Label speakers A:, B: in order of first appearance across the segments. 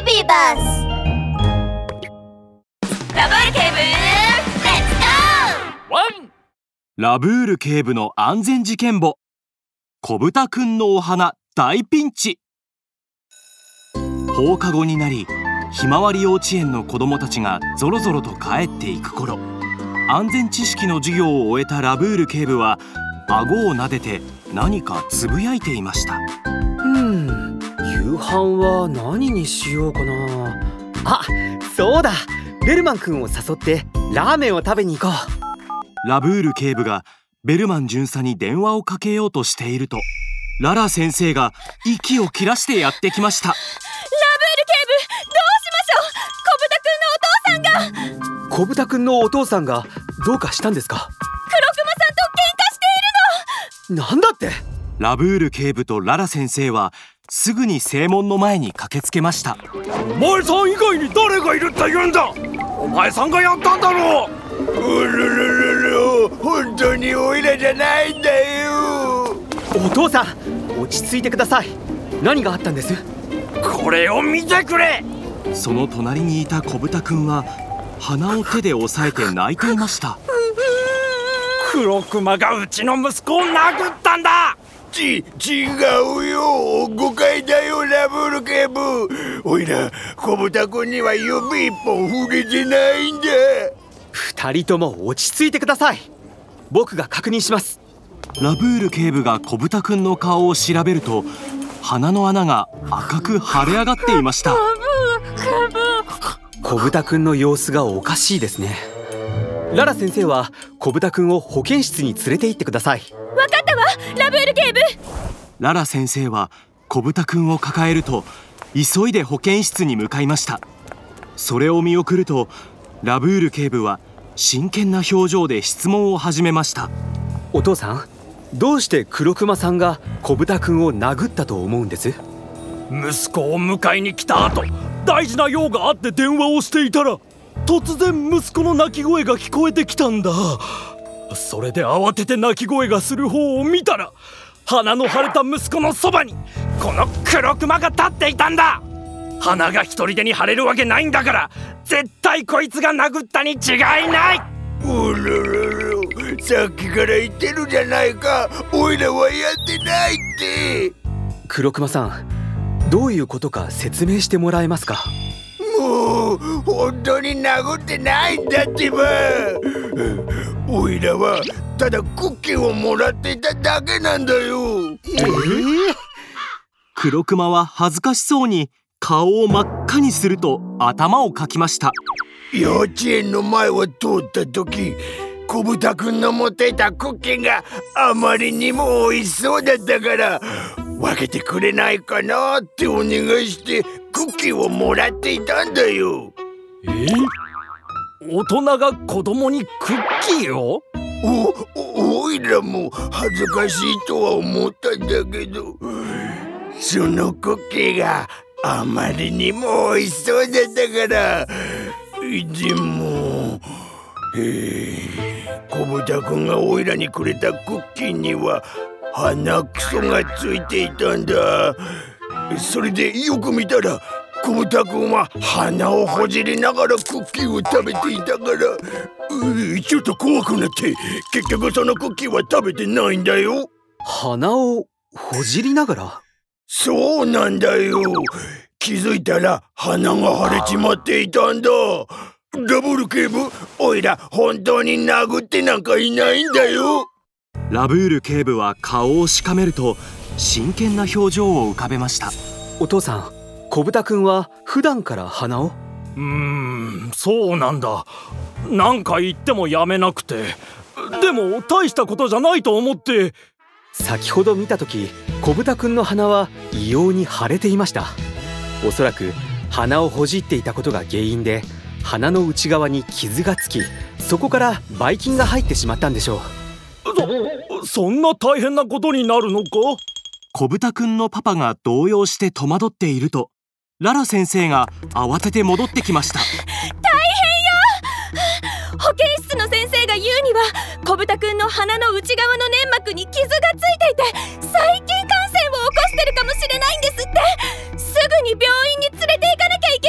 A: ビビバスラブール警部レッツゴ
B: ワン
C: ラブール警部の安全事件簿。小豚くんのお花大ピンチ。放課後になりひまわり幼稚園の子供たちがぞろぞろと帰っていく頃。安全知識の授業を終えたラブール警部は顎を撫でて何かつぶやいていました。
D: うん夕飯は何にしようかな。あそうだ。ベルマン君を誘ってラーメンを食べに行こ
C: ラブール警部がベルマン巡査に電話をかけようとしているとララ先生が息を切らしてやってきました。
A: ラブール警部どうしましょう？小豚くんのお父さんが。黒熊さんと
D: う小豚君のお父さんがどうかしたんですか？
A: 喧嘩しているの。
D: なんだって？
C: ラブール警部とララ先生はすぐに正門の前に駆けつけました。
B: お前さん以外に誰がいるって言うんだ？お前さんがやったんだろう？
E: うるるるる本当にオイラじゃないんだよ。
D: お父さん落ち着いてください。何があったんです？
B: これを見てくれ！
C: その隣にいた小豚くんは鼻を手で押さえて泣いていました。
B: 黒熊がうちの息子を殴ったんだ
E: ち違うよ。誤解だよラブール警部おいら小豚くんには指一本触れてないんだ。
D: 二人とも落ち着いてください。僕が確認します。
C: ラブール警部が小豚くんの顔を調べると鼻の穴が赤く腫れ上がっていました。
D: 小豚くんの様子がおかしいですね。ララ先生は小豚くんを保健室に連れて行ってください
A: ラ
C: ラ先生は小豚くんを抱えると急いで保健室に向かいました。それを見送るとラブール警部は真剣な表情で質問を始めました。
D: お父さんどうして黒熊さんが小豚くんを殴ったと思うんです？
B: 息子を迎えに来た後大事な用があって電話をしていたら突然息子の泣き声が聞こえてきたんだ。それで慌てて泣き声がする方を見たら鼻の腫れた息子のそばにこの黒熊が立っていたんだ。鼻が一人でに腫れるわけないんだから絶対こいつが殴ったに違いない。う
E: るるる。さっきから言ってるじゃないか。おいらはやってないって。
D: 黒熊さんどういうことか説明してもらえますか？
E: もう本当に殴ってないんだってばおいらはただクッキーをもらっていただけなんだよ。
C: 黒熊は恥ずかしそうに顔を真っ赤にすると頭をかきました。
E: 幼稚園の前を通った時小豚くんの持っていたクッキーがあまりにも美味しそうだったから分けてくれないかなってお願いしてクッキーをもらっていたんだよ。
B: え大人が子供にクッキーを？
E: おおいらも恥ずかしいとは思ったんだけど。そのクッキーがあまりにも美味しそうだったから。でもえー、小豚くんがおいらにくれたクッキーには鼻くそがついていたんだ。それでよく見たら小豚くんは鼻をほじりながらクッキーを食べていたから。うちょっと怖くなって。結局そのクッキーは食べてないんだよ。
D: 鼻をほじりながら？
E: そうなんだよ。気づいたら鼻が腫れちまっていたんだ。ダブル警部おいら本当に殴ってなんかいないんだよ。
C: ラブール警部は顔をしかめると真剣な表情を浮かべました。
D: お父さん小豚くんは普段から鼻を？
B: うーんそうなんだ。何回言ってもやめなくて。でも大したことじゃないと思って。
D: 先ほど見た時小豚くんの鼻は異様に腫れていました。おそらく鼻をほじっていたことが原因で鼻の内側に傷がつきそこからばい菌が入ってしまったんでしょう。
B: そそんな大変なことになるのか？
C: 小豚くんのパパが動揺して戸惑っているとララ先生が慌てて戻ってきました。
A: 保健室の先生が言うには小豚くんの鼻の内側の粘膜に傷がついていて細菌感染を起こしてるかもしれないんですって。すぐに病院に連れて行かなきゃい。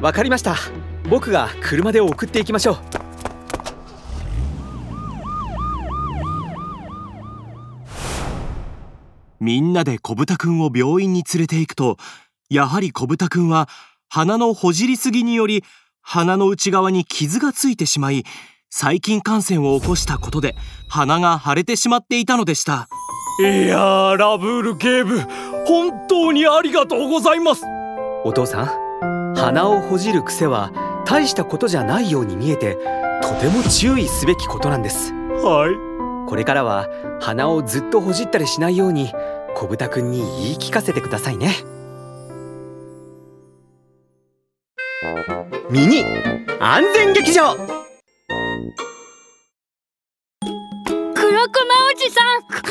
D: わかりました。僕が車で送っていきましょう。
C: みんなで小豚くんを病院に連れて行くとやはり小豚くんは鼻のほじりすぎにより鼻の内側に傷がついてしまい細菌感染を起こしたことで鼻が腫れてしまっていたのでした。
B: いやーラブール警部本当にありがとうございます。
D: お父さん鼻をほじる癖は大したことじゃないように見えてとても注意すべきことなんです。
B: はい。
D: これからは鼻をずっとほじったりしないように小豚くんに言い聞かせてくださいねミニ安全劇場。
A: 黒熊おじさんクッ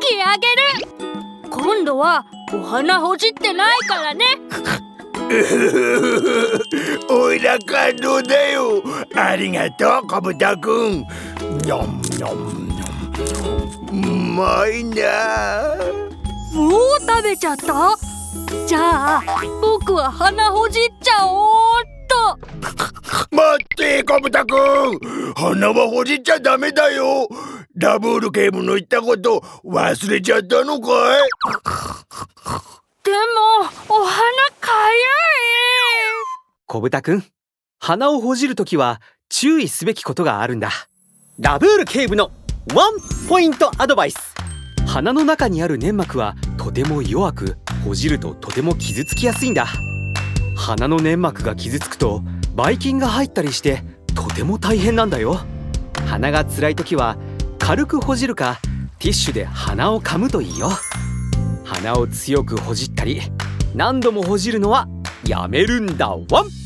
A: キーあげる。今度はお花ほじってないからね。
E: おいら感動だよ。ありがとう小豚くんにょんにょんにょんうまいな。
A: もう食べちゃった？じゃあ僕は鼻ほじっちゃおうっと。
E: 待って小豚くん鼻はほじっちゃダメだよ。ラブール警部の言ったこと忘れちゃったのかい？
A: でもお花かゆい。
D: 小豚くん鼻をほじるときは注意すべきことがあるんだ。ラブール警部のワンポイントアドバイス。鼻の中にある粘膜はとても弱くほじるととても傷つきやすいんだ。鼻の粘膜が傷つくとばい菌が入ったりしてとても大変なんだよ。鼻が辛い時は軽くほじるかティッシュで鼻を噛むといいよ。鼻を強くほじったり何度もほじるのはやめるんだ。ワン！